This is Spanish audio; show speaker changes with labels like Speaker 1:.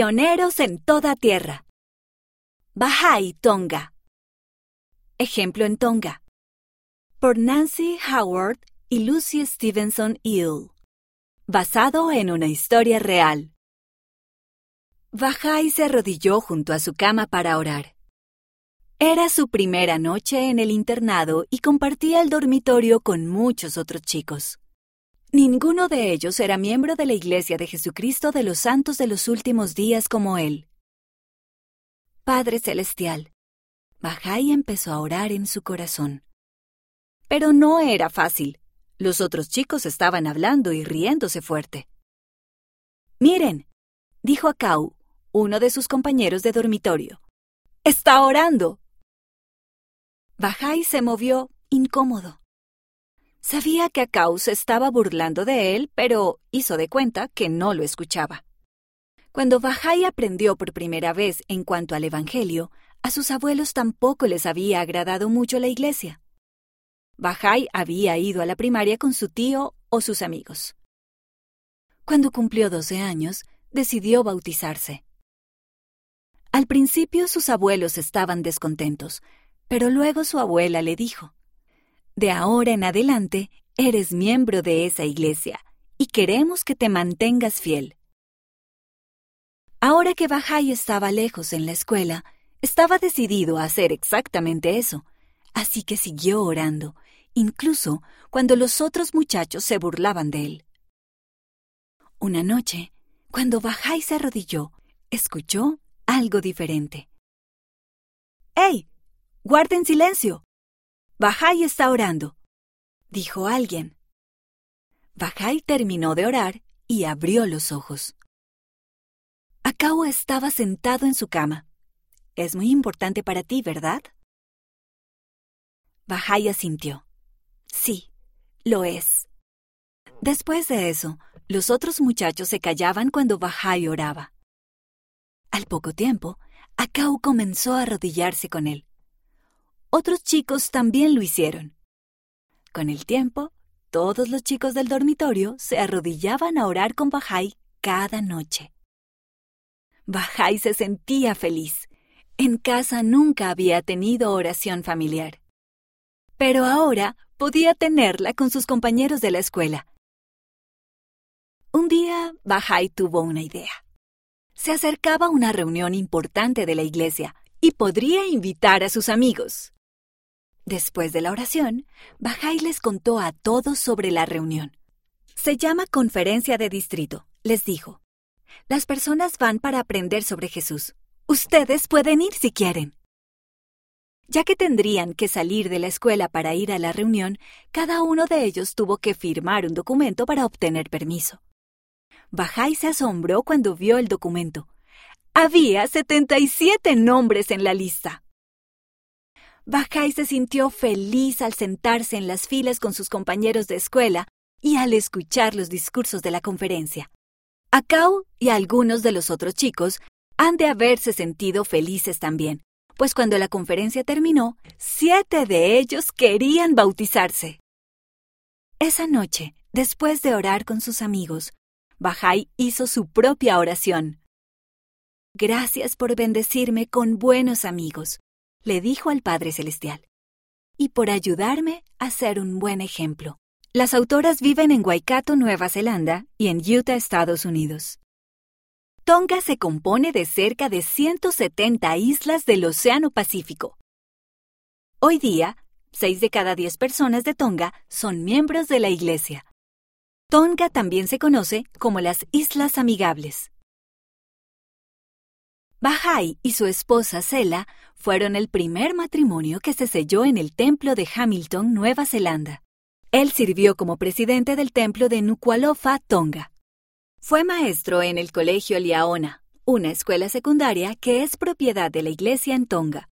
Speaker 1: En toda tierra. Bahá'í Tonga. Ejemplo en Tonga. Por Nancy Howard y Lucy Stevenson Hill. Basado en una historia real. Bahá'í se arrodilló junto a su cama para orar. Era su primera noche en el internado y compartía el dormitorio con muchos otros chicos. Ninguno de ellos era miembro de la Iglesia de Jesucristo de los Santos de los Últimos Días como él. Padre Celestial, Bajai empezó a orar en su corazón. Pero no era fácil. Los otros chicos estaban hablando y riéndose fuerte. Miren, dijo Akau, uno de sus compañeros de dormitorio. Está orando. Bajai se movió incómodo. Sabía que Akau se estaba burlando de él, pero hizo de cuenta que no lo escuchaba. Cuando Bajai aprendió por primera vez en cuanto al Evangelio, a sus abuelos tampoco les había agradado mucho la iglesia. Bajai había ido a la primaria con su tío o sus amigos. Cuando cumplió 12 años, decidió bautizarse. Al principio sus abuelos estaban descontentos, pero luego su abuela le dijo, de ahora en adelante eres miembro de esa iglesia y queremos que te mantengas fiel. Ahora que Bajay estaba lejos en la escuela, estaba decidido a hacer exactamente eso, así que siguió orando, incluso cuando los otros muchachos se burlaban de él. Una noche, cuando Bajay se arrodilló, escuchó algo diferente. ¡Ey! ¡Guarden silencio! Bajay está orando, dijo alguien. Bajay terminó de orar y abrió los ojos. Akao estaba sentado en su cama. Es muy importante para ti, ¿verdad? Bajay asintió. Sí, lo es. Después de eso, los otros muchachos se callaban cuando Bajay oraba. Al poco tiempo, Akao comenzó a arrodillarse con él. Otros chicos también lo hicieron. Con el tiempo, todos los chicos del dormitorio se arrodillaban a orar con Bajai cada noche. Bajai se sentía feliz. En casa nunca había tenido oración familiar. Pero ahora podía tenerla con sus compañeros de la escuela. Un día, Bajai tuvo una idea. Se acercaba una reunión importante de la iglesia y podría invitar a sus amigos. Después de la oración, Bajay les contó a todos sobre la reunión. Se llama conferencia de distrito, les dijo. Las personas van para aprender sobre Jesús. Ustedes pueden ir si quieren. Ya que tendrían que salir de la escuela para ir a la reunión, cada uno de ellos tuvo que firmar un documento para obtener permiso. Bajay se asombró cuando vio el documento. Había 77 nombres en la lista. Bajay se sintió feliz al sentarse en las filas con sus compañeros de escuela y al escuchar los discursos de la conferencia. Akao y algunos de los otros chicos han de haberse sentido felices también, pues cuando la conferencia terminó, siete de ellos querían bautizarse. Esa noche, después de orar con sus amigos, Bajay hizo su propia oración. Gracias por bendecirme con buenos amigos le dijo al Padre Celestial, y por ayudarme a ser un buen ejemplo. Las autoras viven en Waikato, Nueva Zelanda, y en Utah, Estados Unidos. Tonga se compone de cerca de 170 islas del Océano Pacífico. Hoy día, 6 de cada 10 personas de Tonga son miembros de la Iglesia. Tonga también se conoce como las Islas Amigables. Bahai y su esposa Sela fueron el primer matrimonio que se selló en el templo de Hamilton, Nueva Zelanda. Él sirvió como presidente del templo de Nuku'alofa, Tonga. Fue maestro en el Colegio Liaona, una escuela secundaria que es propiedad de la iglesia en Tonga.